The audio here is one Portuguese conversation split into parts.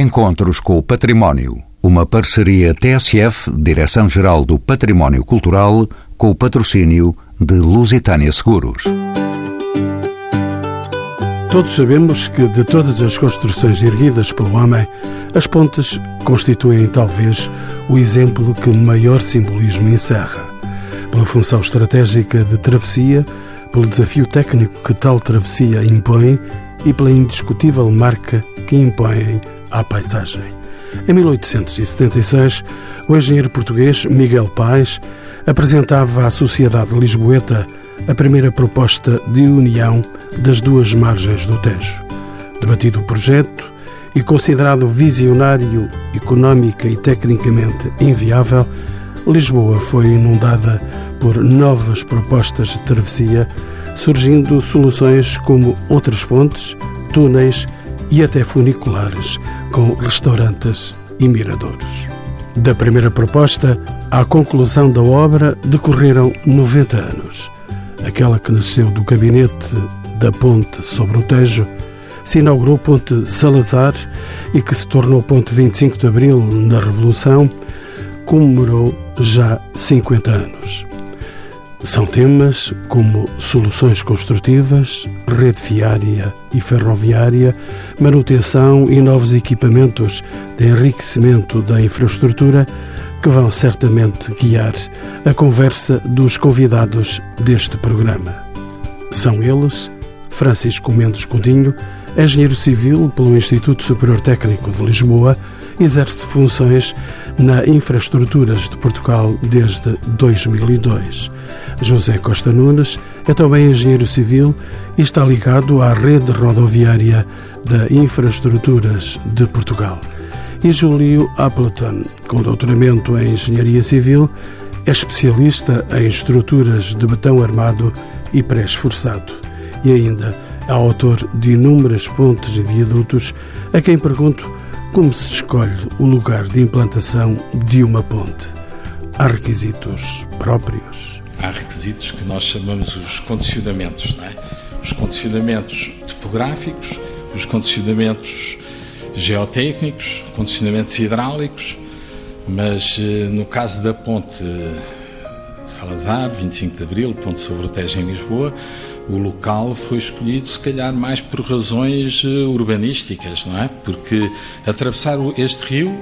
Encontros com o Património. Uma parceria TSF, Direção-Geral do Património Cultural, com o patrocínio de Lusitânia Seguros. Todos sabemos que de todas as construções erguidas pelo homem, as pontes constituem talvez o exemplo que maior simbolismo encerra. Pela função estratégica de travessia, pelo desafio técnico que tal travessia impõe e pela indiscutível marca que impõem à paisagem. Em 1876, o engenheiro português Miguel Paes apresentava à sociedade lisboeta a primeira proposta de união das duas margens do Tejo. Debatido o projeto e considerado visionário, económica e tecnicamente inviável, Lisboa foi inundada por novas propostas de travessia, surgindo soluções como outras pontes, túneis e até funiculares, com restaurantes e miradores. Da primeira proposta à conclusão da obra decorreram 90 anos. Aquela que nasceu do gabinete da ponte sobre o Tejo se inaugurou Ponte Salazar e que se tornou Ponte 25 de Abril na Revolução, comemorou já 50 anos. São temas como soluções construtivas, rede viária e ferroviária, manutenção e novos equipamentos de enriquecimento da infraestrutura que vão certamente guiar a conversa dos convidados deste programa. São eles Francisco Mendes Coutinho, engenheiro civil pelo Instituto Superior Técnico de Lisboa, exerce funções na Infraestruturas de Portugal desde 2002. José Costa Nunes é também engenheiro civil e está ligado à rede rodoviária da Infraestruturas de Portugal. E Júlio Appleton, com doutoramento em Engenharia Civil, é especialista em estruturas de betão armado e pré-esforçado. E ainda é autor de inúmeras pontes e viadutos, a quem pergunto como se escolhe o lugar de implantação de uma ponte. Há requisitos próprios? Há requisitos que nós chamamos os condicionamentos, não é? Os condicionamentos topográficos, os condicionamentos geotécnicos, condicionamentos hidráulicos, mas eh, no caso da ponte Salazar, 25 de Abril, ponte sobre o Tejo em Lisboa, o local foi escolhido, se calhar, mais por razões eh, urbanísticas, não é? Porque atravessar este rio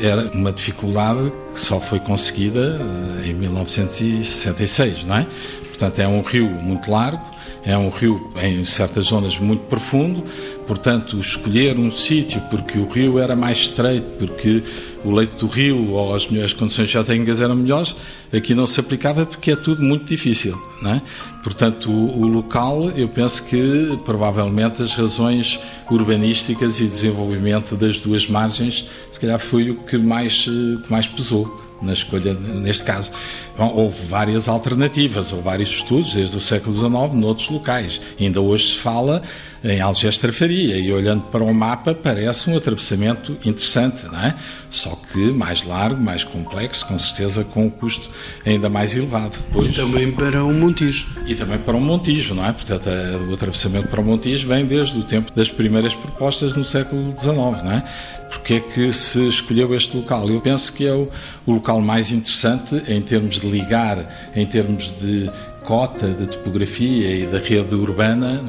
era uma dificuldade que só foi conseguida eh, em 1966, não é? Portanto, é um rio muito largo, é um rio em certas zonas muito profundo, portanto, escolher um sítio porque o rio era mais estreito, porque o leito do rio ou as melhores condições geotécnicas eram melhores, aqui não se aplicava porque é tudo muito difícil. Não é? Portanto, o, o local, eu penso que provavelmente as razões urbanísticas e desenvolvimento das duas margens, se calhar foi o que mais, eh, que mais pesou na escolha, neste caso. Houve várias alternativas, houve vários estudos desde o século XIX noutros locais. Ainda hoje se fala em Algestra-Faria e olhando para o mapa parece um atravessamento interessante, não é? Só que mais largo, mais complexo, com certeza com um custo ainda mais elevado. Depois, e também para o Montijo. E também para o Montijo, não é? Portanto, o atravessamento para o Montijo vem desde o tempo das primeiras propostas no século XIX, não é? Porque é que se escolheu este local? Eu penso que é o, o local mais interessante em termos de ligar, em termos de cota de topografia e da rede urbana,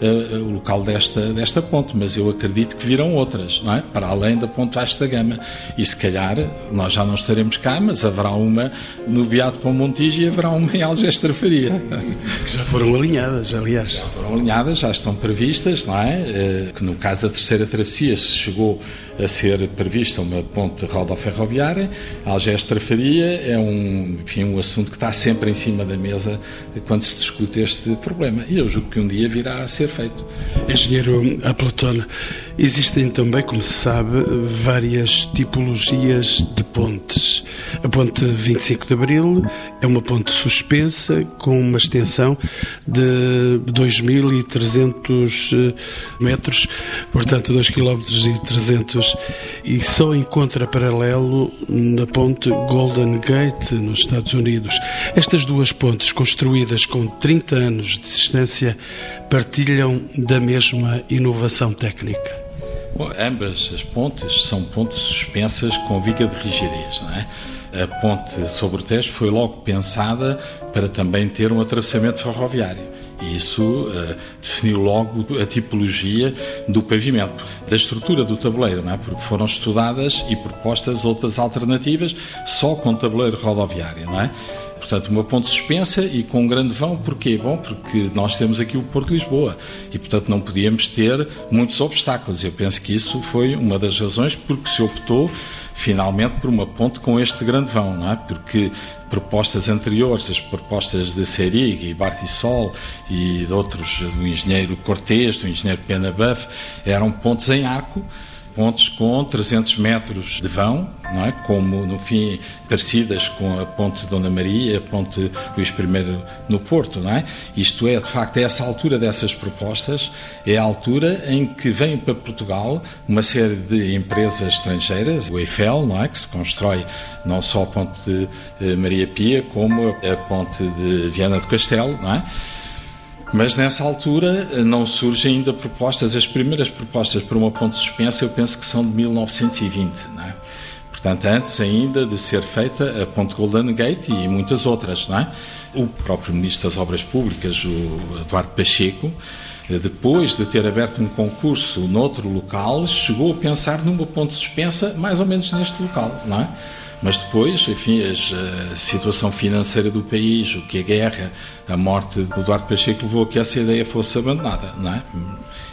é? Eh, o local desta, desta ponte, mas eu acredito que virão outras, é? para além da ponte vasta gama. E se calhar nós já não estaremos cá, mas haverá uma no Beato para o Montijo e haverá uma em Algestra Faria. Que já foram alinhadas, aliás. Já foram alinhadas, já estão previstas, não é? Eh, que no caso da terceira travessia se chegou a ser prevista uma ponte rodoferroviária. A Algestra Faria é um, enfim, um assunto que está sempre em cima da mesa quando se discute este problema. E eu julgo que um dia virá a ser feito. Engenheiro Aplatona, Existem também, como se sabe, várias tipologias de pontes. A ponte 25 de Abril é uma ponte suspensa com uma extensão de 2.300 eh, metros, portanto 2 km e 300 e só encontra paralelo na ponte Golden Gate nos Estados Unidos. Estas duas pontes construídas com 30 anos de existência partilham da mesma inovação técnica. Bom, ambas as pontes são pontes suspensas com viga de rigidez, não é? A ponte sobre o Tejo foi logo pensada para também ter um atravessamento ferroviário. E isso uh, definiu logo a tipologia do pavimento, da estrutura do tabuleiro, não é? porque foram estudadas e propostas outras alternativas só com tabuleiro rodoviário. Não é? Portanto, uma ponte suspensa e com um grande vão, porquê? Bom, porque nós temos aqui o Porto de Lisboa e, portanto, não podíamos ter muitos obstáculos. Eu penso que isso foi uma das razões porque se optou finalmente por uma ponte com este grande vão, não é? Porque propostas anteriores, as propostas de Serig e Bartisol e de outros, do engenheiro Cortês, do engenheiro Pena Buff, eram pontes em arco pontes com 300 metros de vão, não é? como no fim parecidas com a ponte Dona Maria, a ponte Luís I no Porto, não é? Isto é, de facto, é essa altura dessas propostas, é a altura em que vem para Portugal uma série de empresas estrangeiras, o Eiffel, não é? Que se constrói não só a ponte de eh, Maria Pia, como a ponte de Viana do Castelo, não é? Mas nessa altura eh, não surgem ainda propostas, as primeiras propostas para uma ponte suspensa eu penso que são de 1920, não é? Portanto, antes ainda de ser feita a ponte Golden Gate e muitas outras, não é? O próprio Ministro das Obras Públicas, o Eduardo Pacheco, eh, depois de ter aberto um concurso noutro local, chegou a pensar numa ponte suspensa mais ou menos neste local, não é? Mas depois, enfim, a situação financeira do país, o que a guerra, a morte de Eduardo Pacheco levou a que essa ideia fosse abandonada, não é?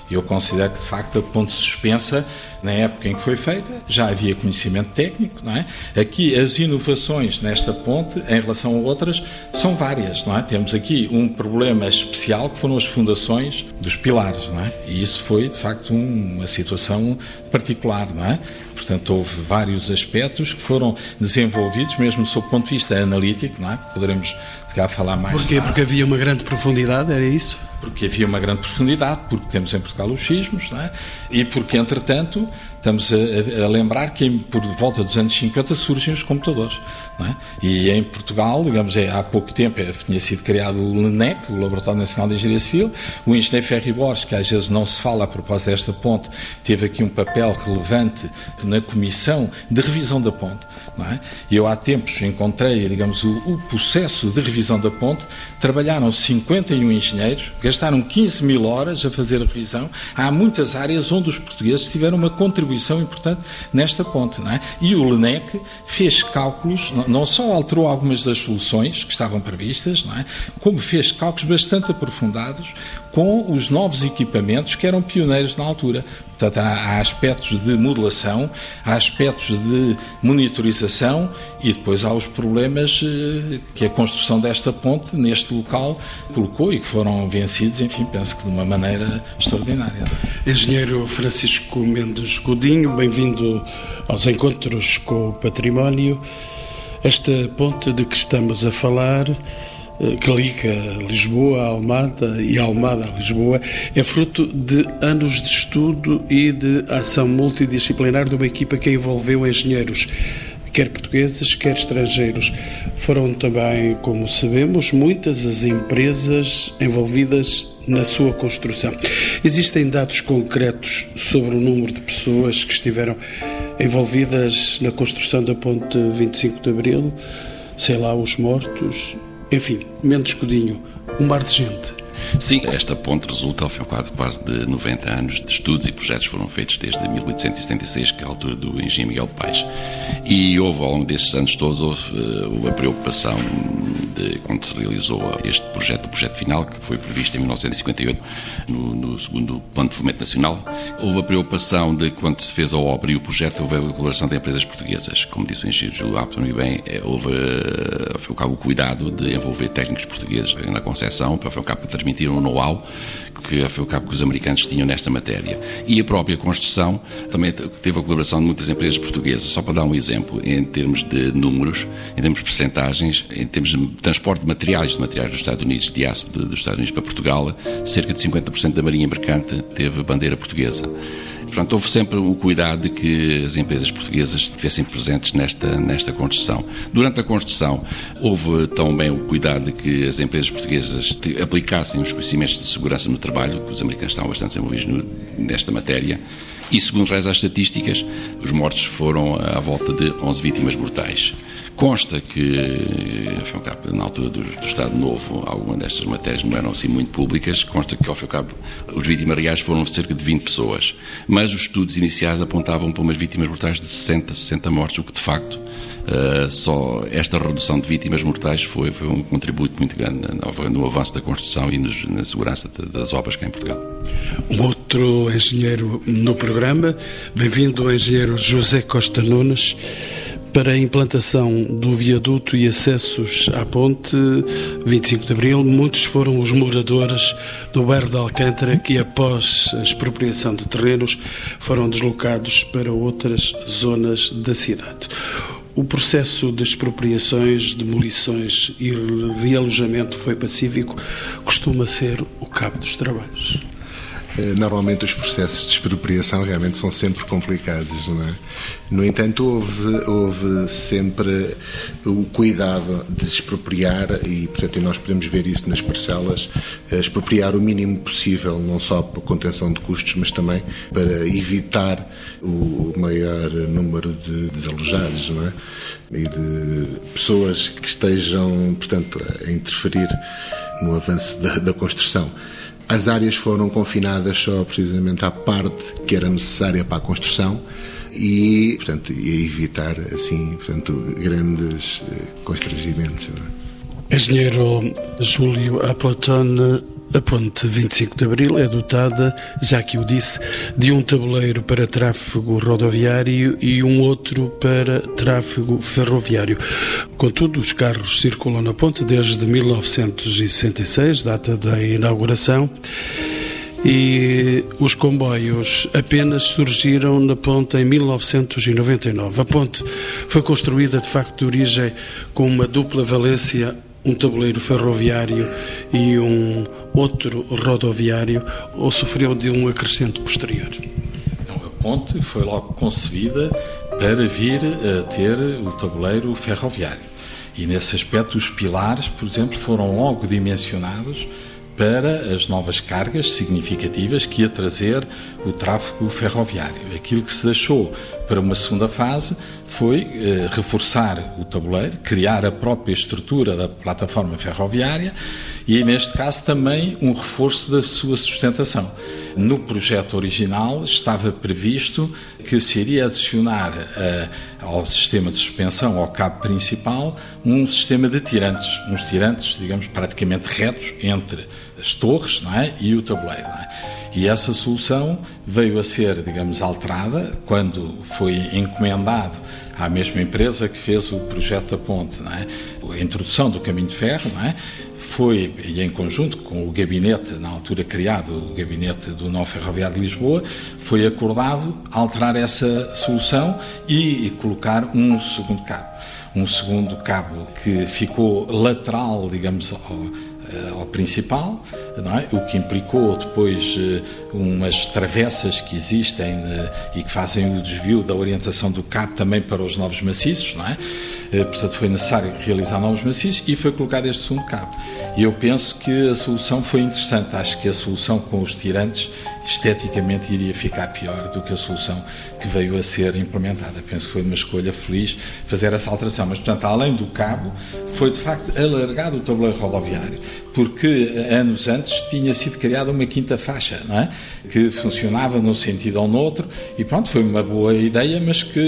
Eu considero que, de facto, a ponte suspensa, na época em que foi feita, já havia conhecimento técnico, não é? Aqui, as inovações nesta ponte, em relação a outras, são várias, não é? Temos aqui um problema especial, que foram as fundações dos pilares, não é? E isso foi, de facto, uma situação particular, não é? Portanto, houve vários aspectos que foram desenvolvidos, mesmo sob o ponto de vista analítico, não é? Poderemos, cá, falar mais. Porquê? Porque havia uma grande profundidade, era isso? Porque havia uma grande profundidade, porque temos em Portugal os sismos, é? e porque, entretanto, estamos a, a, lembrar que por volta dos anos 50 surgem os computadores. É? E em Portugal, digamos, é, há pouco tempo é, tinha sido criado o LENEC, o Laboratório Nacional de Engenharia Civil. O engenheiro Ferri Borges, que às vezes não se fala a propósito desta ponte, teve aqui um papel relevante na comissão de revisão da ponte. É? Eu há tempos encontrei, digamos, o, o processo de revisão da ponte. Trabalharam 51 engenheiros, gastaram 15 mil horas a fazer a revisão. Há muitas áreas onde os portugueses tiveram uma contribuição importante nesta ponte. É? E o LENEC fez cálculos, não só alterou algumas das soluções que estavam previstas, é? como fez cálculos bastante aprofundados com os novos equipamentos que eram pioneiros na altura. Portanto, há, há, aspectos de modelação, há aspectos de monitorização e depois há os problemas eh, que a construção desta ponte neste local colocou e que foram vencidos, enfim, penso que de uma maneira extraordinária. Engenheiro Francisco Mendes Godinho, bem-vindo aos encontros com o património. Esta ponte de que estamos a falar que liga Lisboa a Almada e Almada a Lisboa, é fruto de anos de estudo e de ação multidisciplinar de uma equipa que envolveu engenheiros, quer portugueses, quer estrangeiros. Foram também, como sabemos, muitas as empresas envolvidas na sua construção. Existem dados concretos sobre o número de pessoas que estiveram envolvidas na construção da ponte 25 de Abril, sei lá, os mortos, enfim, Mendes Codinho, um mar de gente. Sim, esta ponte resulta, ao fim e ao cabo, quase de 90 anos de estudos e projetos foram feitos desde 1876, que é a altura do engenheiro Miguel Paes. E houve, ao longo desses anos todos, eh, houve a preocupação de, quando se realizou este projeto, o projeto final, que foi previsto em 1958, no, no segundo Plano de Fomento Nacional, houve a preocupação de, quando se fez a obra e o projeto, houve a colaboração de empresas portuguesas. Como disse o engenheiro Júlio Apton e bem, eh, houve, eh, ao fim e ao cabo, o cuidado de envolver técnicos portugueses na concepção, para, ao fim e ao cabo, transmitir um know-how que, ao ao cabo, que os americanos tinham nesta matéria. E a própria construção também teve a colaboração de muitas empresas portuguesas. Só para dar um exemplo, em termos de números, em termos de percentagens, em termos de transporte de materiais, de materiais dos Estados Unidos, de aço dos Estados Unidos para Portugal, cerca de 50% da marinha mercante teve bandeira portuguesa. Portanto, houve sempre o cuidado de que as empresas portuguesas estivessem presentes nesta, nesta construção. Durante a construção, houve também o cuidado de que as empresas portuguesas aplicassem os conhecimentos de segurança no trabalho, que os americanos estavam bastante envolvidos nesta matéria, E segundo reza as estatísticas, os mortos foram à volta de 11 vítimas mortais. Consta que, ao cabo, na altura do, do, Estado Novo, algumas destas matérias não eram assim muito públicas. Consta que, ao cabo, os vítimas reais foram cerca de 20 pessoas. Mas os estudos iniciais apontavam para umas vítimas mortais de 60, 60 mortes, o que de facto uh, só esta redução de vítimas mortais foi, foi um contributo muito grande no, no avanço da construção e nos, na segurança das obras cá em Portugal. Um outro engenheiro no programa, bem-vindo, engenheiro José Costa Nunes para a implantação do viaduto e acessos à ponte 25 de Abril, muitos foram os moradores do bairro de Alcântara que, após a expropriação de terrenos, foram deslocados para outras zonas da cidade. O processo de expropriações, demolições e realojamento foi pacífico, costuma ser o cabo dos trabalhos. Eh, normalmente os processos de expropriação realmente são sempre complicados, não é? No entanto, houve, houve sempre o cuidado de expropriar e, portanto, nós podemos ver isso nas parcelas, eh, expropriar o mínimo possível, não só por contenção de custos, mas também para evitar o maior número de desalojados, não é? E de pessoas que estejam, portanto, a interferir no avanço da, da construção. As áreas foram confinadas só precisamente à parte que era necessária para a construção e, portanto, e evitar assim, portanto, grandes eh, constrangimentos. É? Engenheiro Júlio Aplatone a ponte 25 de Abril é dotada, já que o disse, de um tabuleiro para tráfego rodoviário e um outro para tráfego ferroviário. Contudo, os carros circulam na ponte desde 1966, data da inauguração, e os comboios apenas surgiram na ponte em 1999. A ponte foi construída de facto de origem com uma dupla valência um tabuleiro ferroviário e um outro rodoviário ou sofreu de um acrescento posterior? Não, a ponte foi logo concebida para vir a ter o tabuleiro ferroviário. E nesse aspecto, os pilares, por exemplo, foram logo dimensionados para as novas cargas significativas que ia trazer o tráfego ferroviário. Aquilo que se deixou para uma segunda fase foi eh, reforçar o tabuleiro, criar a própria estrutura da plataforma ferroviária e, neste caso, também um reforço da sua sustentação. No projeto original estava previsto que se iria adicionar uh, ao sistema de suspensão, ao cabo principal, um sistema de tirantes, uns tirantes, digamos, praticamente retos entre as torres não é? e o tabuleiro. É? E essa solução veio a ser, digamos, alterada quando foi encomendado à mesma empresa que fez o projeto da ponte, não é? a introdução do caminho de ferro, não é? foi, e em conjunto com o gabinete, na altura criado, o gabinete do Não Ferroviário de Lisboa, foi acordado alterar essa solução e, e colocar um segundo cabo. Um segundo cabo que ficou lateral, digamos, ao, ao principal, é? o que implicou depois eh, umas travessas que existem eh, e que fazem o desvio da orientação do cabo também para os novos maciços, é? portanto foi necessário realizar novos maciços e foi colocado este segundo cabo. E eu penso que a solução foi interessante, acho que a solução com os tirantes esteticamente iria ficar pior do que a solução que veio a ser implementada. Penso que foi uma escolha feliz fazer essa alteração, mas portanto, além do cabo, foi de facto alargado o tabuleiro rodoviário, porque anos antes tinha sido criada uma quinta faixa, não é? que funcionava num sentido ou no outro, e pronto, foi uma boa ideia, mas que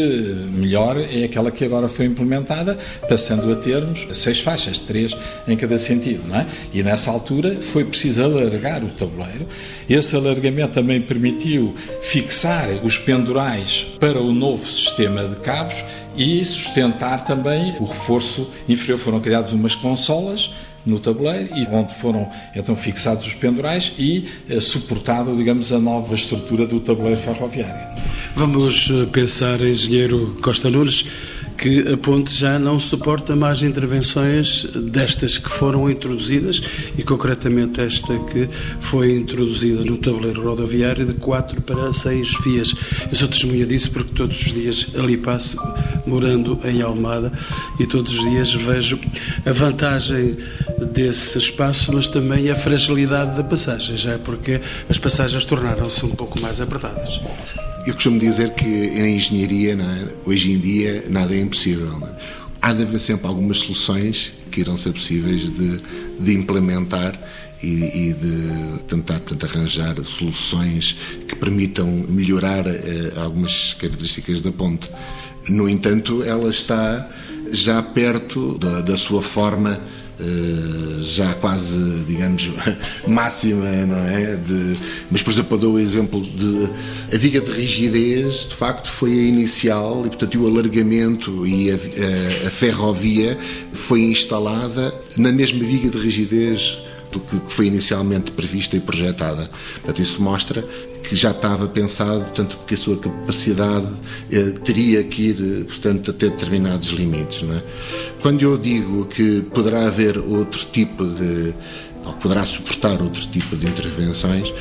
melhor é aquela que agora foi implementada, passando a termos seis faixas, três em cada sentido. Não é? E nessa altura foi preciso alargar o tabuleiro. Esse alargamento também permitiu fixar os pendurais para o novo sistema de cabos e sustentar também o reforço inferior. Foram criadas umas consolas no tabuleiro e onde foram então fixados os pendurais e eh, suportado, digamos, a nova estrutura do tabuleiro ferroviário. Vamos eh, pensar, engenheiro Costa Nunes, que a ponte já não suporta mais intervenções destas que foram introduzidas e concretamente esta que foi introduzida no tabuleiro rodoviário de 4 para 6 vias. Eu sou testemunha disso porque todos os dias ali passo, morando em Almada, e todos os dias vejo a vantagem desse espaço, mas também a fragilidade da passagem, já é porque as passagens tornaram-se um pouco mais apertadas. Eu costumo dizer que em engenharia, é? hoje em dia, nada é impossível. É? Há de haver sempre algumas soluções que irão ser possíveis de, de implementar e, e, de tentar, tentar arranjar soluções que permitam melhorar eh, algumas características da ponte. No entanto, ela está já perto da, da sua forma já quase, digamos, máxima, não é? De, mas, por exemplo, eu dou o exemplo de a viga de rigidez, de facto, foi a inicial e, portanto, o alargamento e a, a, a ferrovia foi instalada na mesma viga de rigidez do que foi inicialmente prevista e projetada. Portanto, isso mostra que já estava pensado, portanto, que a sua capacidade eh, teria que ir, eh, portanto, até determinados limites. É? Quando eu digo que poderá haver outro tipo de, ou poderá suportar outro tipo de intervenções,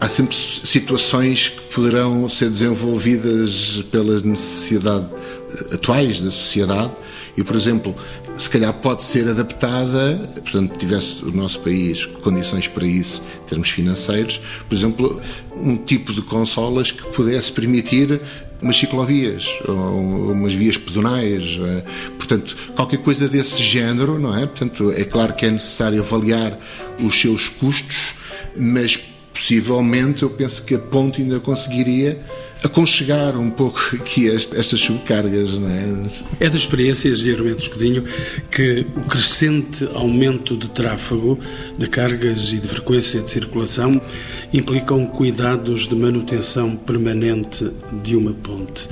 há sempre situações que poderão ser desenvolvidas pelas necessidades eh, atuais da sociedade e, por exemplo, se calhar pode ser adaptada, portanto, tivesse o nosso país condições para isso, em termos financeiros, por exemplo, um tipo de consolas que pudesse permitir umas ciclovias ou umas vias pedonais, eh, portanto, qualquer coisa desse género, não é? Portanto, é claro que é necessário avaliar os seus custos, mas possivelmente eu penso que a ponte ainda conseguiria aconchegar um pouco aqui estas subcargas. Não é? é da experiência, Engenheiro Mendes Codinho, que o crescente aumento de tráfego, de cargas e de frequência de circulação implicam cuidados de manutenção permanente de uma ponte.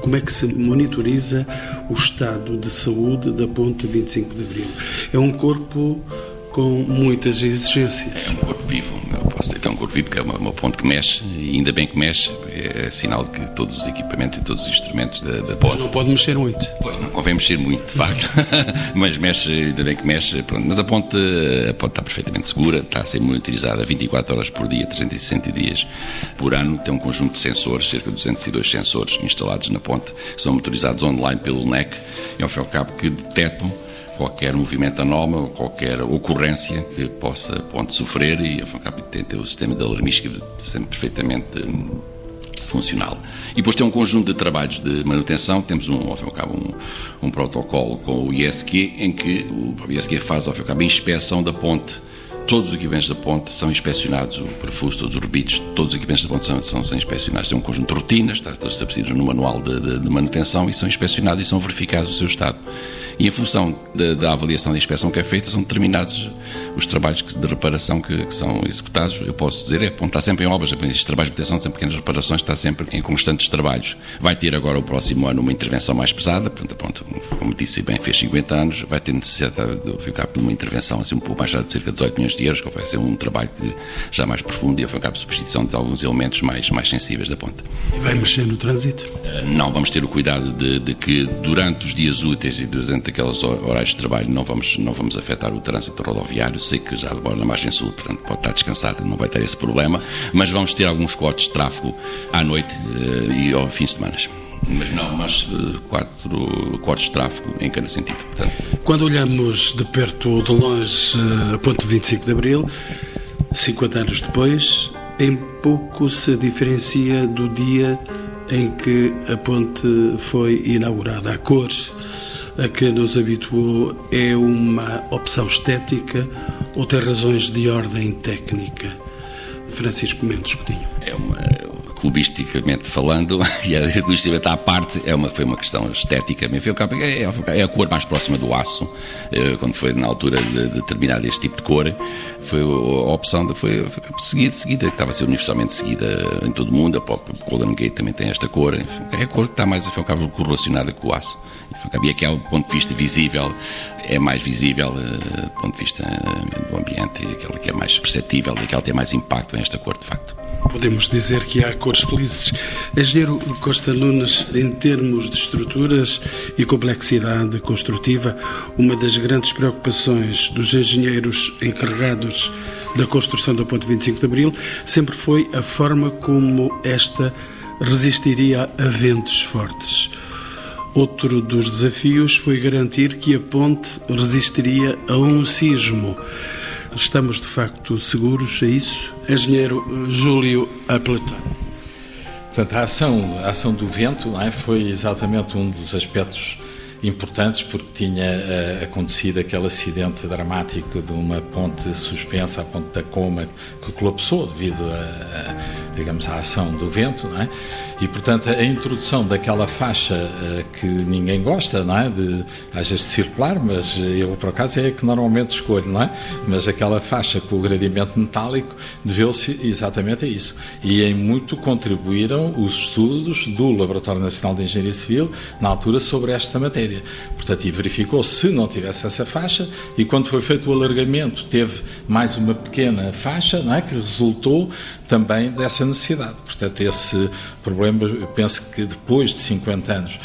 Como é que se monitoriza o estado de saúde da ponte 25 de Abril? É um corpo com muitas exigências. É um corpo vivo, eu posso dizer que é um corpo vivo, que é uma, uma ponte que mexe, e ainda bem que mexe, é sinal de que todos os equipamentos e todos os instrumentos da, da ponte. Mas não pode mexer muito. Pois, não convém mexer muito, de facto, mas mexe, ainda bem que mexe, pronto. Mas a ponte, a ponte está perfeitamente segura, está a ser monitorizada 24 horas por dia, 360 dias por ano, tem um conjunto de sensores, cerca de 202 sensores instalados na ponte, que são monitorizados online pelo NEC, e ao fim e ao cabo que detectam qualquer movimento anómalo, qualquer ocorrência que possa ponto sofrer e a tem o sistema de alarmística sempre perfeitamente funcional. E depois tem um conjunto de trabalhos de manutenção, temos um, ao fim e ao cabo um, um protocolo com o ISQ em que o ISQ faz ao fim e ao cabo a inspeção da ponte todos os equipamentos da ponte são inspecionados, o parafuso, todos os orbitos, todos os equipamentos da ponte são, são, são inspecionados. Tem um conjunto de rotinas, estão estabelecidos no manual de, de, de, manutenção e são inspecionados e são verificados o seu estado. E em função da, da avaliação da inspeção que é feita, são determinados os trabalhos de reparação que, que, são executados. Eu posso dizer, é, está sempre em obras, estes trabalhos de manutenção são pequenas reparações, está sempre em constantes trabalhos. Vai ter agora o próximo ano uma intervenção mais pesada, pronto, pronto como disse bem, fez 50 anos, vai ter necessidade de ficar de uma intervenção assim um pouco mais de cerca de 18 milhões de euros, que vai ser um trabalho já mais profundo e a cabo substituição de alguns elementos mais, mais sensíveis da ponte. E vai mexer no trânsito? Uh, não, vamos ter o cuidado de, de, que durante os dias úteis e durante aqueles horários de trabalho não vamos, não vamos afetar o trânsito rodoviário. Sei que já agora na margem sul, portanto pode estar descansado, não vai ter esse problema, mas vamos ter alguns cortes de tráfego à noite uh, e ao fim de semana. Mas não, mas uh, quatro cortes de tráfego em cada sentido. Portanto. Quando olhamos de perto ou de longe a ponte 25 de Abril, 50 anos depois, em pouco se diferencia do dia em que a ponte foi inaugurada. A cor a que nos habituou é uma opção estética ou tem razões de ordem técnica? Francisco Mendes Coutinho. É uma clubisticamente falando, e a clubisticamente à parte, é uma, foi uma questão estética. É, é, é a cor mais próxima do aço, eh, quando foi na altura de, determinar este tipo de cor, foi a opção, de, foi, foi seguida, seguida, que estava a ser universalmente seguida em todo o mundo, a própria Golden Gate também tem esta cor, enfim, é a cor que está mais, enfim, correlacionada com o aço. E aquele ponto de vista visível é mais visível eh, do ponto de vista eh, do ambiente, aquele que é mais perceptível e aquele que tem mais impacto nesta cor, de facto. Podemos dizer que há cores felizes. Engenheiro Costa Nunes, em termos de estruturas e complexidade construtiva, uma das grandes preocupações dos engenheiros encarregados da construção da Ponte 25 de Abril sempre foi a forma como esta resistiria a ventos fortes. Outro dos desafios foi garantir que a ponte resistiria a um sismo. Estamos de facto seguros a isso? Engenheiro Júlio Appleton. Portanto, a ação, a ação do vento é? foi exatamente um dos aspectos importantes porque tinha uh, acontecido aquele acidente dramático de uma ponte suspensa, a ponte da Coma, que colapsou devido a, a digamos, à ação do vento, não é? E, portanto, a introdução daquela faixa uh, que ninguém gosta, não é? De, às vezes, de circular, mas eu, por acaso, é a que normalmente escolho, não é? Mas aquela faixa com o gradiente metálico deveu-se exatamente a isso. E em muito contribuíram os estudos do Laboratório Nacional de Engenharia Civil, na altura, sobre esta matéria. Portanto, e verificou se não tivesse essa faixa, e quando foi feito o alargamento, teve mais uma pequena faixa, não é? Que resultou também dessa necessidade. Portanto, esse problema, eu penso que depois de 50 anos,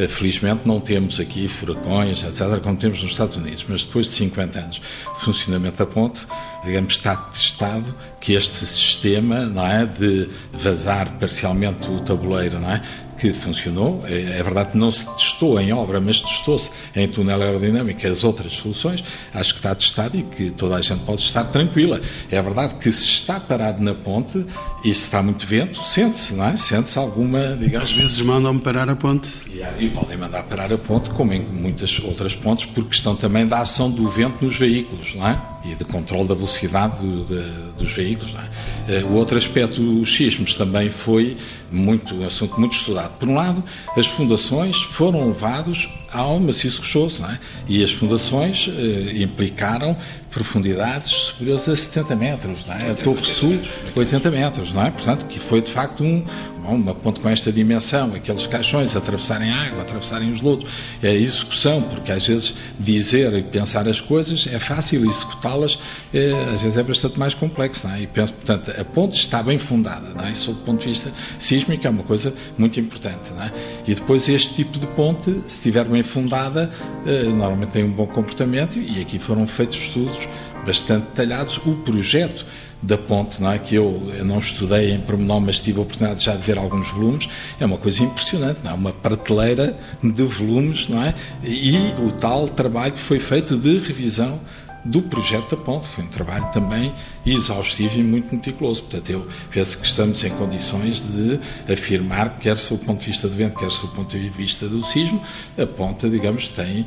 eh, felizmente não temos aqui furacões, etc., como temos nos Estados Unidos, mas depois de 50 anos de funcionamento da ponte, digamos, está testado que este sistema não é, de vazar parcialmente o tabuleiro não é, que funcionou. É, é verdade que não se testou em obra, mas testou-se em túnel aerodinâmico as outras soluções. Acho que está testado e que toda a gente pode estar tranquila. É verdade que se está parado na ponte e se está muito vento, sente-se, não é? Sente-se alguma, digamos... Às vezes mandam-me parar a ponte. E, e, podem mandar parar a ponte, como em muitas outras pontes, por questão também da ação do vento nos veículos, não é? E de controle da velocidade do, de, dos veículos, é? Eh, o outro aspecto, os sismos, também foi muito, um assunto muito estudado. Por um lado, as fundações foram levados ao maciço rochoso, é? e as fundações eh, implicaram profundidades superiores a 70 metros, é? a Torre Sul 80 metros, não é? portanto que foi de facto um, uma ponte com esta dimensão, aqueles caixões atravessarem a água, atravessarem os lodos, é a execução, porque às vezes dizer e pensar as coisas é fácil, executá-las é, às vezes é bastante mais complexo, não é? e penso, portanto, a ponte está bem fundada, não é? sob o ponto de vista sísmico é uma coisa muito importante, não é? e depois este tipo de ponte, se estiver bem fundada, eh, normalmente tem um bom comportamento, e aqui foram feitos estudos bastante detalhados, o projeto da ponte, não é? que eu, eu, não estudei em pormenor, mas tive a oportunidade já de ver alguns volumes, é uma coisa impressionante, não é? uma prateleira de volumes, não é? E o tal trabalho que foi feito de revisão do projeto da ponte. Foi um trabalho também exaustivo e muito meticuloso. Portanto, eu penso que estamos em condições de afirmar, quer sob o ponto de vista do vento, quer sob o ponto de vista do sismo, a ponta, digamos, tem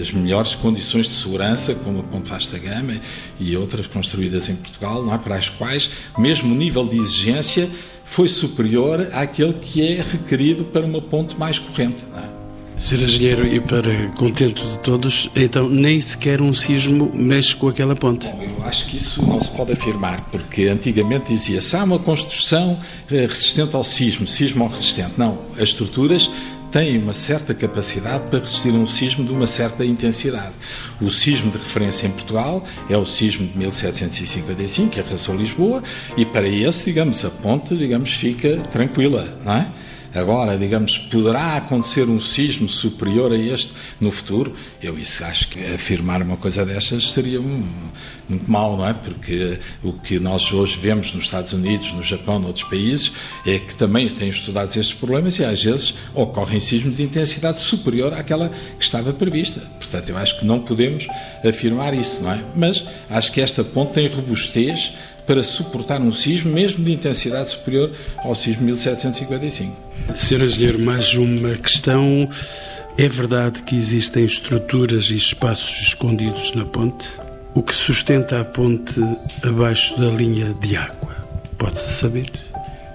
as melhores condições de segurança, como a ponte Vasta Gama e outras construídas em Portugal, não é? para as quais, mesmo o nível de exigência foi superior àquele que é requerido para uma ponte mais corrente. Não é? Ser engenheiro e para contento de todos, então nem sequer um sismo mexe com aquela ponte. Bom, eu acho que isso não se pode afirmar, porque antigamente dizia-se há uma construção eh, resistente ao sismo, sismo resistente. Não, as estruturas têm uma certa capacidade para resistir a um sismo de uma certa intensidade. O sismo de referência em Portugal é o sismo de 1755, que arrasou Lisboa, e para esse, digamos, a ponte, digamos, fica tranquila, não é? Agora, digamos, poderá acontecer um sismo superior a este no futuro? Eu isso acho que afirmar uma coisa destas seria muito mal, não é? Porque o que nós hoje vemos nos Estados Unidos, no Japão, noutros países, é que também têm estudado estes problemas e às vezes ocorrem sismos de intensidade superior àquela que estava prevista. Portanto, eu acho que não podemos afirmar isso, não é? Mas acho que esta ponte tem robustez para suportar um sismo, mesmo de intensidade superior ao sismo 1755. Sr. Engenheiro, mais uma questão. É verdade que existem estruturas e espaços escondidos na ponte? O que sustenta a ponte abaixo da linha de água? Pode-se saber?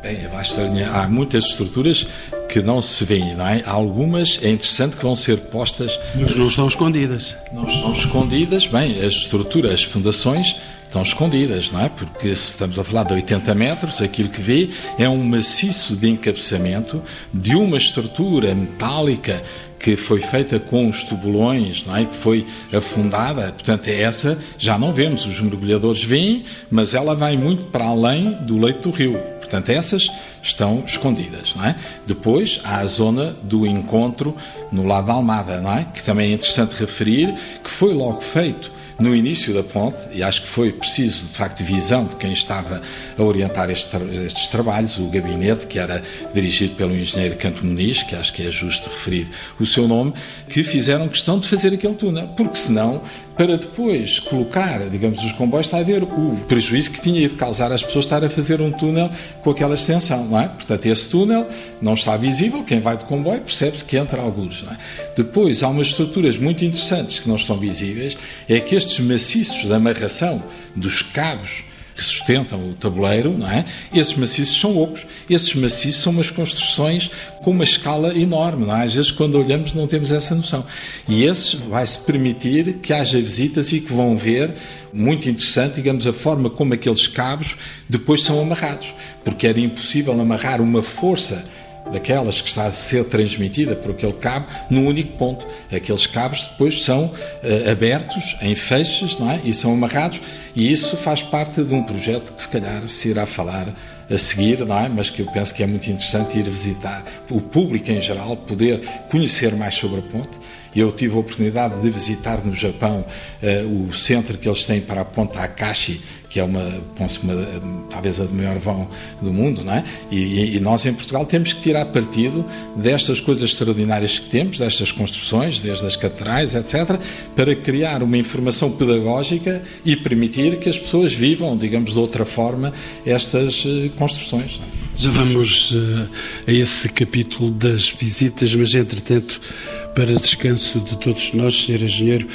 Bem, abaixo da linha. Há muitas estruturas que não se veem, não é? Algumas, é interessante que vão ser postas. Mas não estão escondidas. Não estão escondidas. Bem, as estruturas, as fundações estão escondidas, não é? Porque se estamos a falar de 80 metros, aquilo que vê é um maciço de encabeçamento de uma estrutura metálica que foi feita com os tubulões, não é? que foi afundada. Portanto, é essa já não vemos. Os mergulhadores veem, mas ela vai muito para além do leito do rio. Portanto, essas estão escondidas, não é? Depois há a zona do encontro no lado da Almada, não é? Que também é interessante referir que foi logo feito no início da ponte, e acho que foi preciso, de facto, visão de quem estava a orientar estes, estes trabalhos, o gabinete, que era dirigido pelo engenheiro Canto Muniz, que acho que é justo referir o seu nome, que fizeram questão de fazer aquele túnel, porque senão para depois colocar, digamos, os comboios, está a ver o prejuízo que tinha ido causar às pessoas estar a fazer um túnel com aquela extensão, não é? Portanto, esse túnel não está visível, quem vai de comboio percebe-se que entra alguns, não é? Depois, há umas estruturas muito interessantes que não estão visíveis, é que estes maciços de amarração dos cabos que sustentam o tabuleiro, não é? Esses maciços são ocos. Esses maciços são umas construções com uma escala enorme, não é? Às vezes, quando olhamos, não temos essa noção. E esses vai-se permitir que haja visitas e que vão ver, muito interessante, digamos, a forma como aqueles cabos depois são amarrados. Porque era impossível amarrar uma força daquelas que está a ser transmitida por aquele cabo num único ponto. Aqueles cabos depois são uh, abertos em feixes não é? e são amarrados, e isso faz parte de um projeto que se calhar se irá falar a seguir, não é? mas que eu penso que é muito interessante ir visitar. O público em geral poder conhecer mais sobre a ponte. Eu tive a oportunidade de visitar no Japão uh, o centro que eles têm para a ponte Akashi, que é uma, uma, talvez a de maior vão do mundo, não é? E, e, nós em Portugal temos que tirar partido destas coisas extraordinárias que temos, destas construções, desde as catedrais, etc., para criar uma informação pedagógica e permitir que as pessoas vivam, digamos, de outra forma estas eh, construções. É? Já vamos uh, a esse capítulo das visitas, mas entretanto, para descanso de todos nós, Sr. Engenheiro,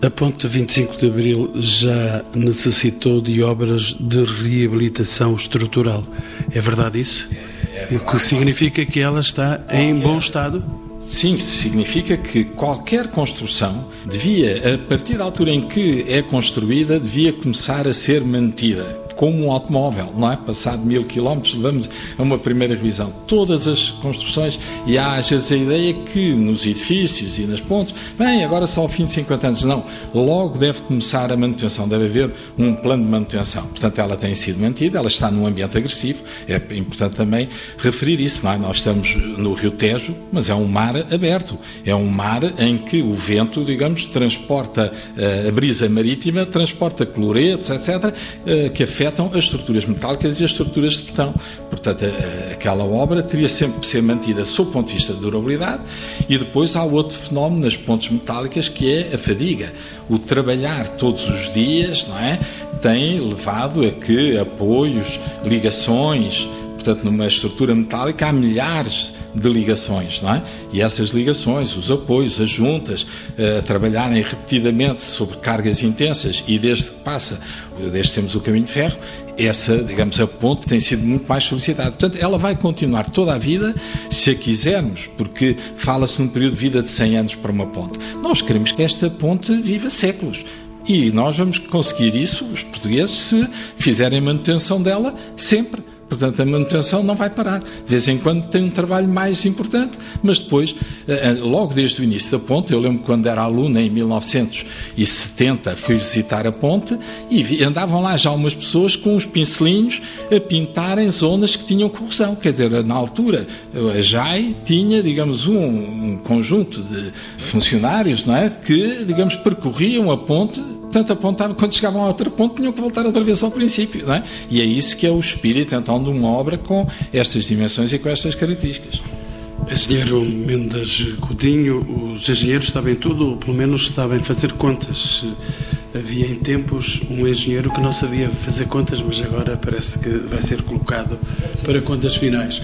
a ponte 25 de Abril já necessitou de obras de reabilitação estrutural. É verdade isso? É, é verdade. O que significa que ela está em bom estado? Sim, significa que qualquer construção devia, a partir da altura em que é construída, devia começar a ser mantida como um automóvel, não é? Passado mil quilómetros, levamos a uma primeira revisão. Todas as construções, e há às vezes a ideia que nos edifícios e nas pontes, bem, agora só ao fim de 50 anos. Não, logo deve começar a manutenção, deve haver um plano de manutenção. Portanto, ela tem sido mantida, ela está num ambiente agressivo, é importante também referir isso, não é? Nós estamos no Rio Tejo, mas é um mar aberto, é um mar em que o vento, digamos, transporta eh, a brisa marítima, transporta cloretos, etc., eh, que afeta afetam as estruturas metálicas e as estruturas de betão. Portanto, aquela obra teria sempre que ser mantida sob o ponto de vista de durabilidade e depois há outro fenómeno nas pontes metálicas que é a fadiga. O trabalhar todos os dias não é, tem levado a que apoios, ligações, portanto, numa estrutura metálica há milhares de ligações, não é? E essas ligações, os apoios, as juntas, a trabalharem repetidamente sobre cargas intensas e desde que passa, desde que temos o caminho de ferro, essa, digamos, a ponte tem sido muito mais solicitada. Portanto, ela vai continuar toda a vida, se a quisermos, porque fala-se num período de vida de 100 anos para uma ponte. Nós queremos que esta ponte viva séculos. E nós vamos conseguir isso, os portugueses, se fizerem manutenção dela sempre. Portanto, a manutenção não vai parar. De vez em quando tem um trabalho mais importante, mas depois, eh, eh, logo desde o início da ponte, eu lembro quando era aluno, em 1970, fui visitar a ponte e andavam lá já umas pessoas com os pincelinhos a pintarem zonas que tinham corrosão. Quer dizer, na altura, a JAI tinha, digamos, um, um conjunto de funcionários não é, que, digamos, percorriam a ponte Portanto, apontava, quando chegavam a outro ponto, tinham que voltar outra vez ao princípio. Não é? E é isso que é o espírito, então, de uma obra com estas dimensões e com estas características. Engenheiro Mendes Godinho, os engenheiros sabem tudo, ou pelo menos sabem fazer contas. Havia em tempos um engenheiro que não sabia fazer contas, mas agora parece que vai ser colocado para contas finais.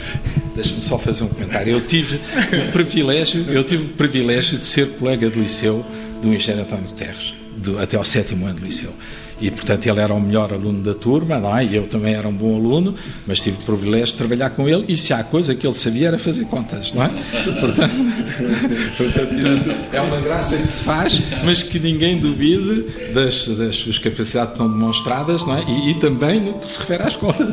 Deixa-me só fazer um comentário. Eu tive o privilégio, eu tive o privilégio de ser colega de liceu do engenheiro António Terres do, até ao sétimo ano do liceu. E, portanto, ele era o melhor aluno da turma, não é? E eu também era um bom aluno, mas tive o privilégio de trabalhar com ele. E se há coisa que ele sabia era fazer contas, não é? Portanto, portanto isso é uma graça que se faz, mas que ninguém duvide das, das suas capacidades que estão demonstradas, não é? E, e também no que se refere às contas.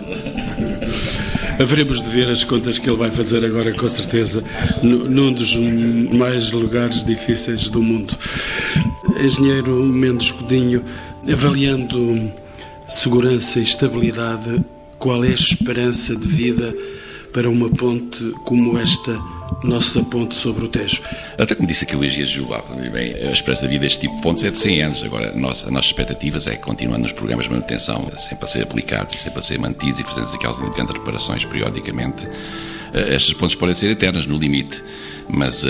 Haveremos de ver as contas que ele vai fazer agora, com certeza, num dos mais lugares difíceis do mundo. Engenheiro Mendes Godinho, avaliando segurança e estabilidade, qual é a esperança de vida para uma ponte como esta nossa ponte sobre o Tejo. Até como disse aqui o engenheiro Gilberto, bem, a esperança de vida deste tipo de pontes é de 100 anos. Agora, nossa, as nossas expectativas é que continuando nos programas de manutenção, sempre a ser aplicados, sempre a ser mantidos e fazendo aquelas grandes reparações periodicamente, eh, estas pontes podem ser eternas no limite Mas uh,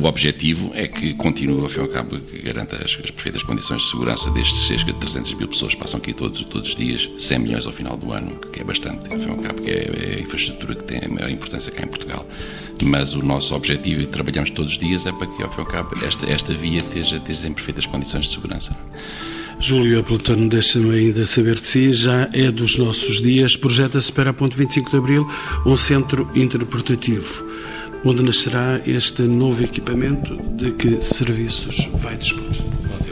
o objetivo é que continue, ao fim e ao cabo, que garanta as, as, perfeitas condições de segurança destes cerca de 300 mil pessoas que passam aqui todos, todos os dias, 100 milhões ao final do ano, que é bastante, ao fim e ao cabo, que é, é a infraestrutura que tem a maior importância cá em Portugal. Mas o nosso objetivo, e trabalhamos todos os dias, é para que, ao fim e ao cabo, esta, esta via esteja, esteja em perfeitas condições de segurança. Júlio Aplatano, deixa-me ainda saber de si, já é dos nossos dias, projeta-se para a ponto 25 de Abril um centro interpretativo. Onde nascerá este novo equipamento? De que serviços vai dispor?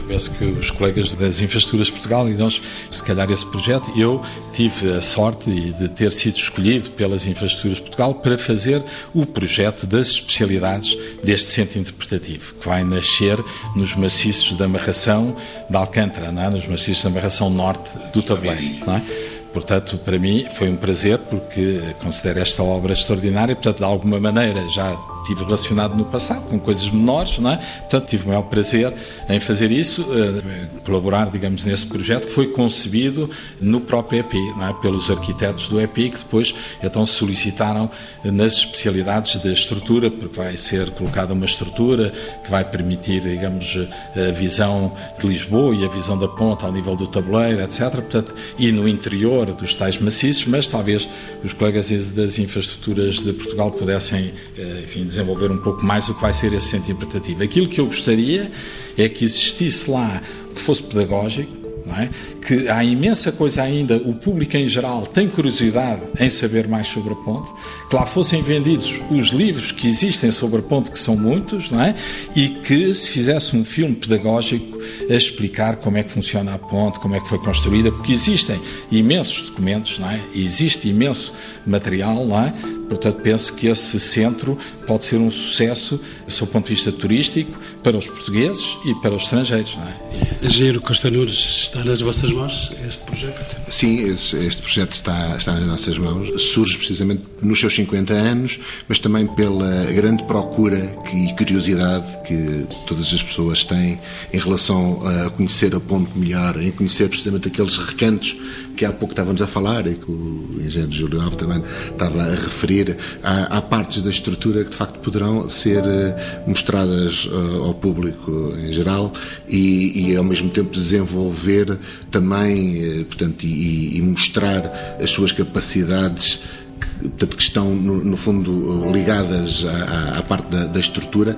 penso que os colegas das Infraestruturas de Portugal e nós, se calhar esse projeto, eu tive a sorte de ter sido escolhido pelas Infraestruturas de Portugal para fazer o projeto das especialidades deste centro interpretativo, que vai nascer nos maciços de amarração de Alcântara, é? nos maciços de amarração norte do tabuleiro. Não é? Portanto, para mim foi um prazer porque considero esta obra extraordinária, portanto, de alguma maneira já tive relacionado no passado com coisas menores, não é? Portanto, tive o maior prazer em fazer isso, eh, colaborar, digamos, nesse projeto que foi concebido no próprio EPI, não é? Pelos arquitetos do EPI que depois então solicitaram nas especialidades da estrutura, porque vai ser colocada uma estrutura que vai permitir, digamos, a visão de Lisboa e a visão da ponta ao nível do tabuleiro, etc. Portanto, e no interior dos tais maciços, mas talvez os colegas das infraestruturas de Portugal pudessem, eh, enfim, desenvolver um pouco mais o que vai ser esse centro interpretativo. Aquilo que eu gostaria é que existisse lá que fosse pedagógico, é? que há imensa coisa ainda, o público em geral tem curiosidade em saber mais sobre a ponte, que lá fossem vendidos os livros que existem sobre a ponte, que são muitos, é? e que se fizesse um filme pedagógico a explicar como é que funciona a ponte, como é que foi construída, porque existem imensos documentos, é? existe imenso material, é? Portanto, penso que esse centro pode ser um sucesso, do seu ponto de vista turístico, para os portugueses e para os estrangeiros. Não é? Engenheiro Costa Nunes, está nas vossas mãos este projeto? Sim, este projeto está, está nas nossas mãos. Surge precisamente nos seus 50 anos, mas também pela grande procura e curiosidade que todas as pessoas têm em relação a conhecer a ponte melhor, em conhecer precisamente aqueles recantos que há pouco estávamos a falar e que o engenheiro Júlio Alves também estava a referir. Há, há, partes da estrutura que de facto poderão ser eh, mostradas eh, ao público em geral e, e ao mesmo tempo desenvolver também, eh, portanto, e, e mostrar as suas capacidades que, portanto, que estão, no, no fundo, ligadas à, à parte da, da estrutura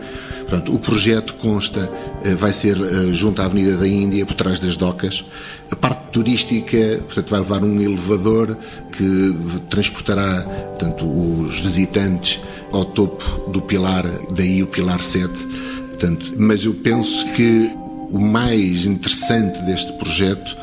Portanto, o projeto consta, eh, vai ser eh, junto à Avenida da Índia, por trás das docas. A parte turística, portanto, vai levar um elevador que transportará portanto, os visitantes ao topo do pilar, daí o pilar 7. Portanto, mas eu penso que o mais interessante deste projeto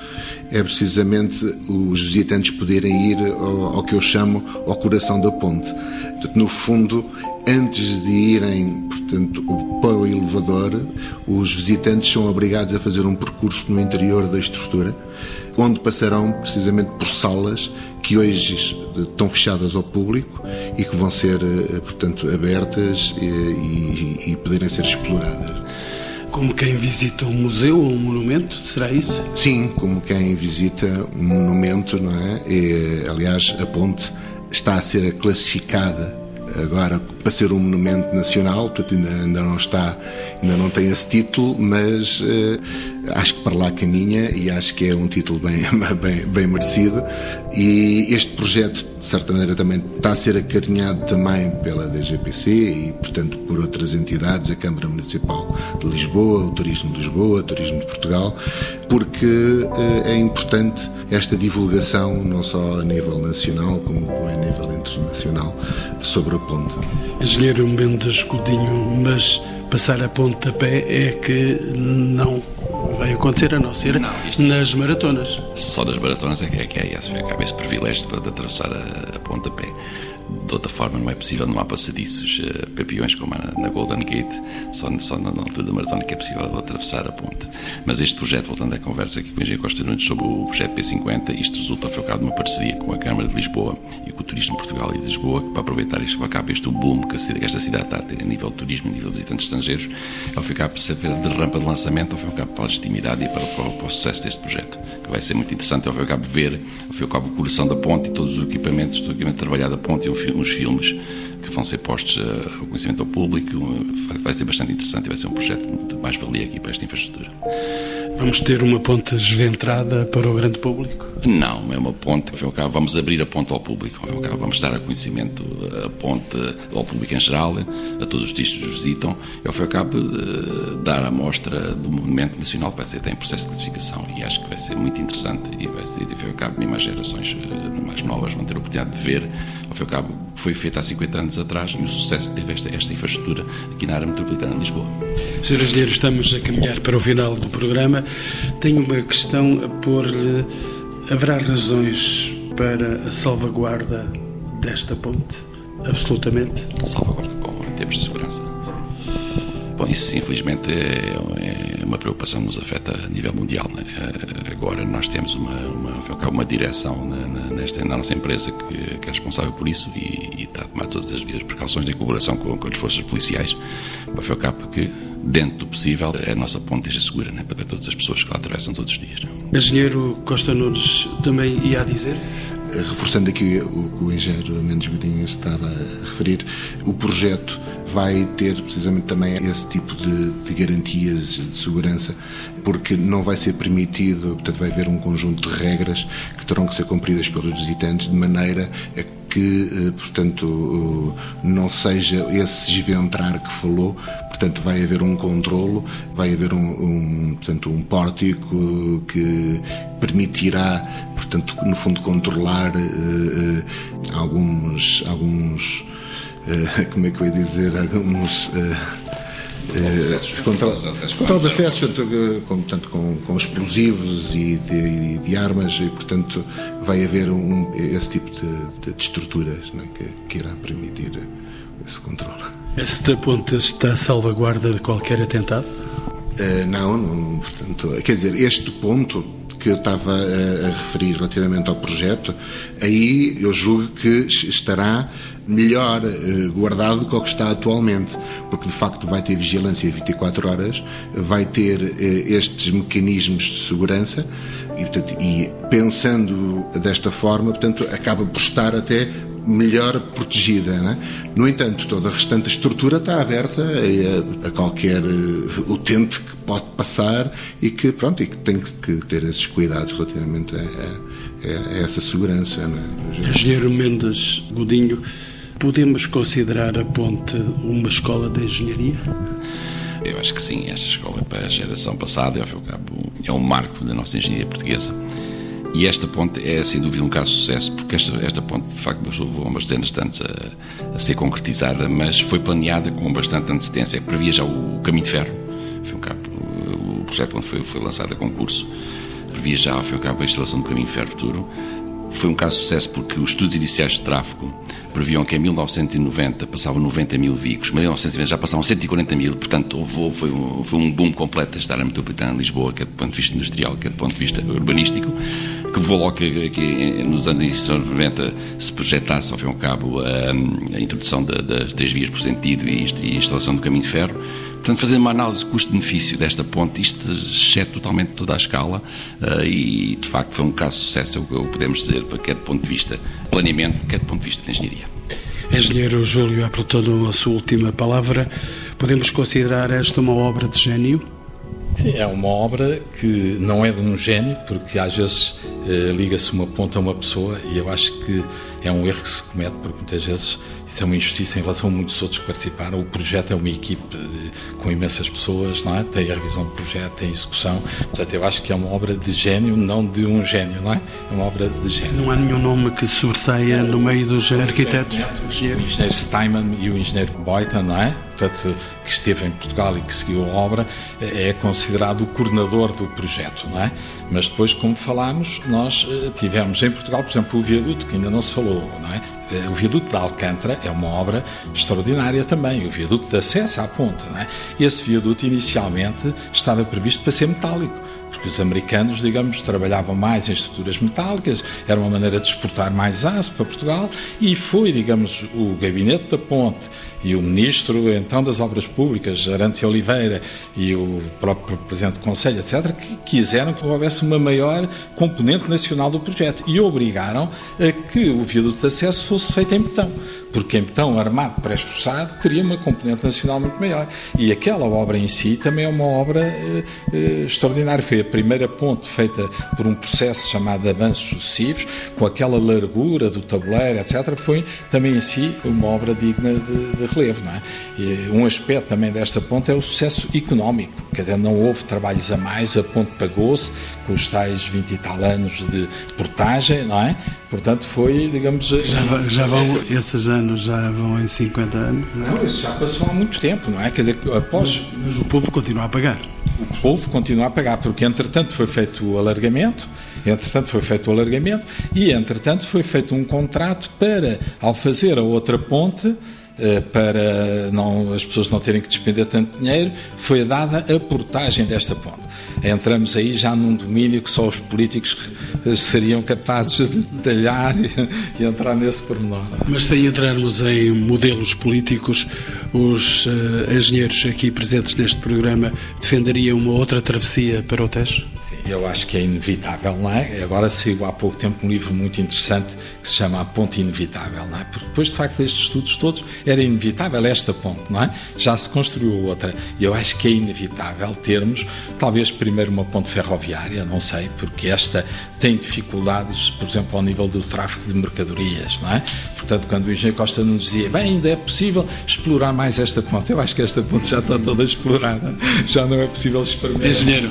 é precisamente os visitantes poderem ir ao, ao que eu chamo ao coração da ponte. Portanto, no fundo, antes de irem portanto, para o elevador, os visitantes são obrigados a fazer um percurso no interior da estrutura, onde passarão precisamente por salas que hoje estão fechadas ao público e que vão ser, eh, portanto, abertas e, e, e poderem ser exploradas. Como quem visita um museu ou um monumento, será isso? Sim, como quem visita um monumento, não é? E, aliás, a ponte está a ser classificada agora para ser um monumento nacional, portanto ainda, ainda não está, ainda não tem esse título, mas uh, acho que para lá caminha e acho que é um título bem, bem, bem merecido. E este projeto, de certa maneira, também está a ser acarinhado também pela DGPC e, portanto, por outras entidades, a Câmara Municipal de Lisboa, o Turismo de Lisboa, o Turismo de Portugal, porque uh, é importante esta divulgação, não só a nível nacional, como a nível internacional, sobre a ponte. Engenheiro Mendes Coutinho, mas passar a ponte a pé é que não vai acontecer, a não ser não, nas maratonas. Só nas maratonas é que é, que é esse, acaba esse privilégio de, de atravessar a, a ponte a pé de outra forma não é possível, não há passadiços, uh, como há na, Golden Gate, só, só na, altura da maratona que é possível atravessar a ponte. Mas este projeto, voltando à conversa aqui com o Engenheiro Costa Nunes sobre o projeto P50, isto resulta ao fim de uma parceria com a Câmara de Lisboa e com o Turismo Portugal e de Lisboa, que para aproveitar ao cabo este boom que, a, que esta cidade está a ter a nível de turismo, a nível de visitantes estrangeiros, ao ficar por ser de rampa de lançamento, ao fim cabo para a legitimidade e para, para, para, o sucesso deste projeto, que vai ser muito interessante ao fim cabo ver, ao fim cabo o coração da ponte e todos os equipamentos, todo o equipamento trabalhado da ponte e um, uns filmes que vão ser postos ao conhecimento do público. Vai ser bastante interessante e vai ser um projeto de mais-valia aqui para esta infraestrutura. Vamos ter uma ponte desventrada para o grande público? Não, é uma ponte. Vamos abrir a ponte ao público. Vamos dar a conhecimento a ponte ao público em geral, a todos os turistas que visitam. E ao fim ao cabo, dar a mostra do movimento nacional que vai ser, tem processo de classificação e acho que vai ser muito interessante e vai ser, ao fim ao cabo, mais gerações eh, mais novas vão ter a oportunidade de ver, ao fim ao cabo, foi feito há 50 anos atrás e o sucesso que teve esta, esta infraestrutura aqui na área metropolitana de Lisboa. Sr. Engenheiro, estamos a caminhar para o final do programa. Tenho uma questão a pôr-lhe. Haverá razões para a salvaguarda desta ponte? Absolutamente. Salvaguarda com, em termos de segurança. Bom, isso infelizmente é, é uma preocupação que nos afeta a nível mundial. Né? Agora nós temos uma, uma, uma direção na, na, nesta, nossa empresa que, que, é responsável por isso e, e, está a tomar todas as devidas precauções de colaboração com, com as forças policiais para cabo que, dentro do possível, a nossa ponte esteja segura né? para todas as pessoas que lá atravessam todos os dias. Né? Engenheiro Costa Nunes também ia a dizer? Reforçando aqui o que o engenheiro Mendes Godinho estava a referir, o projeto vai ter precisamente também esse tipo de, de, garantias de segurança, porque não vai ser permitido, portanto, vai haver um conjunto de regras que terão que ser cumpridas pelos visitantes de maneira a que, eh, portanto, não seja esse desventrar que falou, portanto, vai haver um controlo, vai haver um, um, portanto, um pórtico que permitirá, portanto, no fundo, controlar uh, uh, alguns, alguns uh, como é que eu ia dizer, alguns controle de acessos, com, portanto, com, com explosivos e de, de, armas, e portanto vai haver um, esse tipo de, de estruturas né, que, que irá permitir esse controle. Esta ponte está a salvaguarda de qualquer atentado? Uh, não, não, portanto, quer dizer, este ponto que eu estava a, a referir relativamente ao projeto, aí eu julgo que estará melhor eh, guardado do que o que está atualmente, porque de facto vai ter vigilância 24 horas, vai ter eh, estes mecanismos de segurança e, portanto, e pensando desta forma, portanto, acaba por estar até melhor protegida. É? No entanto, toda a restante estrutura está aberta a, a qualquer uh, utente que pode passar e que, pronto, e que tem que ter esses cuidados relativamente a, a, a essa segurança. É? Engenheiro Mendes Godinho, Podemos considerar a Ponte uma escola de engenharia? Eu acho que sim, esta escola para a geração passada, ao fim e ao cabo, é um marco da nossa engenharia portuguesa. E esta ponte é, sem dúvida, um caso de sucesso, porque esta, esta ponte, de facto, levou umas dezenas de anos a, a, ser concretizada, mas foi planeada com bastante antecedência, previa já o caminho de ferro. E ao cabo, o projeto, quando foi, foi lançado a concurso, previa já, e ao cabo, a instalação do caminho de ferro futuro. Foi um caso de sucesso porque os estudos iniciais de tráfego previam que em 1990 passavam 90 mil veículos, em 1990 já passavam 140 mil, portanto houve, foi, um, foi um boom completo da área metropolitana de Lisboa, quer do ponto de vista industrial, quer do ponto de vista urbanístico, que levou logo que, que nos anos 90 se projetasse, ao fim e ao cabo, a, a introdução de, das três vias por sentido e, e a instalação do caminho de ferro, Portanto, fazendo uma análise custo-benefício desta ponte, isto excede totalmente toda a escala uh, e, de facto, foi um caso de sucesso, é o que podemos dizer, quer do ponto de vista de planeamento, quer do ponto de vista de engenharia. Engenheiro Júlio Aplatano, a sua última palavra. Podemos considerar esta uma obra de gênio? Sim, é uma obra que não é de um gênio, porque às vezes eh, liga-se uma ponta a uma pessoa e eu acho que é um erro que se comete, porque muitas vezes isso é uma injustiça em relação a muitos outros que participaram. O projeto é uma equipe com imensas pessoas, não é? tem a revisão do projeto, tem a execução. Portanto, eu acho que é uma obra de gênio, não de um gênio, não é? É uma obra de gênio. Não há nenhum nome que sobressaia no meio dos arquitetos? O engenheiro Steinman e o engenheiro Boyton, não é? Portanto, que esteve em Portugal e que seguiu a obra, é considerado o coordenador do projeto, não é? Mas depois, como falámos, nós eh, tivemos em Portugal, por exemplo, o viaduto, que ainda não se falou, não é? O viaduto de Alcântara é uma obra extraordinária também, o viaduto de acesso à ponte. Não é? Esse viaduto inicialmente estava previsto para ser metálico, os americanos, digamos, trabalhavam mais em estruturas metálicas, era uma maneira de exportar mais aço para Portugal e foi, digamos, o gabinete da ponte e o ministro então das Obras Públicas, Arante Oliveira, e o próprio presidente do Conselho, etc., que quiseram que houvesse uma maior componente nacional do projeto e obrigaram a que o viaduto de acesso fosse feito em betão porque então armado pré-esforçado teria uma componente nacional muito maior. E aquela obra em si também é uma obra eh, eh, extraordinária. Foi a primeira ponte feita por um processo chamado avanços sucessivos, com aquela largura do tabuleiro, etc. Foi também em si uma obra digna de, de relevo. Não é? E um aspecto também desta ponte é o sucesso económico. Quer dizer, não houve trabalhos a mais, a ponte pagou-se com os tais 20 e tal anos de portagem, não é? Portanto, foi, digamos. Já, já vão esses anos já vão em 50 anos. Não, não isso já passou há muito tempo, não é? Quer dizer, após. Mas, mas o povo continua a pagar. O povo continua a pagar, porque entretanto foi feito o alargamento, entretanto foi feito o alargamento e entretanto foi feito um contrato para, ao fazer a outra ponte, eh, para não, as pessoas não terem que despender tanto dinheiro, foi dada a portagem desta ponte. Entramos aí já num domínio que só os políticos seriam capazes de detalhar e, e entrar nesse pormenor. Mas sem entrarmos em modelos políticos, os uh, engenheiros aqui presentes neste programa defenderiam uma outra travessia para o Tejo? Eu acho que é inevitável, não é? Agora saiu há pouco tempo um livro muito interessante que se chama A Ponte Inevitável, não é? Porque depois, de facto, destes estudos todos, era inevitável esta ponte, não é? Já se construiu outra. E eu acho que é inevitável termos, talvez primeiro uma ponte ferroviária, não sei, porque esta tem dificuldades, por exemplo, ao nível do tráfego de mercadorias, não é? Portanto, quando o engenheiro Costa nos dizia, bem, ainda é possível explorar mais esta ponte, eu acho que esta ponte já está toda explorada, já não é possível experimentar. Engenheiro,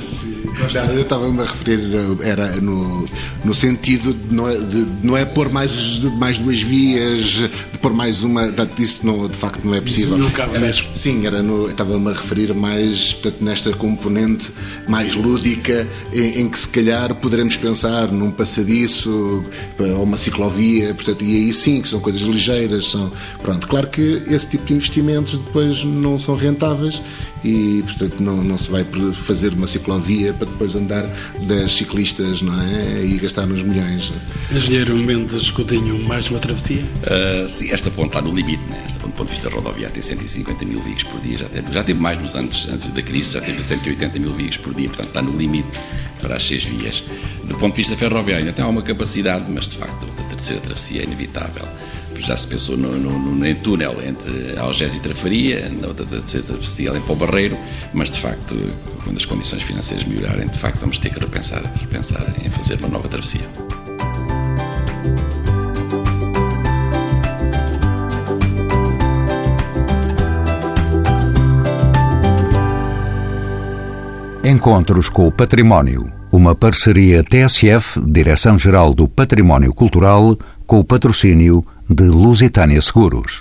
eu estava-me a referir, era no, no sentido de não é, de, não é pôr mais, mais duas vias, de pôr mais uma, portanto, isso não, de facto não é possível. Isso não cabe era, mesmo. Sim, era no, estava-me a referir mais portanto, nesta componente mais lúdica, em, em, que se calhar poderemos pensar num passadiço ou uma ciclovia, portanto, e aí sim, que são coisas ligeiras, são, pronto, claro que esse tipo de investimentos depois não são rentáveis e, portanto, não, não se vai fazer uma ciclovia para depois andar 10 ciclistas, não é? E gastar nos milhões. Engenheiro Mendes Coutinho, mais uma travessia? Uh, sim, esta ponte está no limite, né? Esta ponte, do ponto de vista rodoviário, tem 150 mil veículos por dia, já teve, já teve mais nos anos antes da crise, já teve 180 mil veículos por dia, portanto está no limite para as seis vias. Do ponto de vista ferroviário, ainda tem alguma capacidade, mas de facto a terceira travessia é inevitável já se pensou no, no, no, túnel entre Algés e Trafaria, na outra travessia em Pau Barreiro, mas de facto, quando as condições financeiras melhorarem, de facto vamos ter que repensar, repensar em fazer uma nova travessia. Encontros com o Património. Uma parceria TSF, Direção-Geral do Património Cultural, com o patrocínio de Lusitânia Seguros.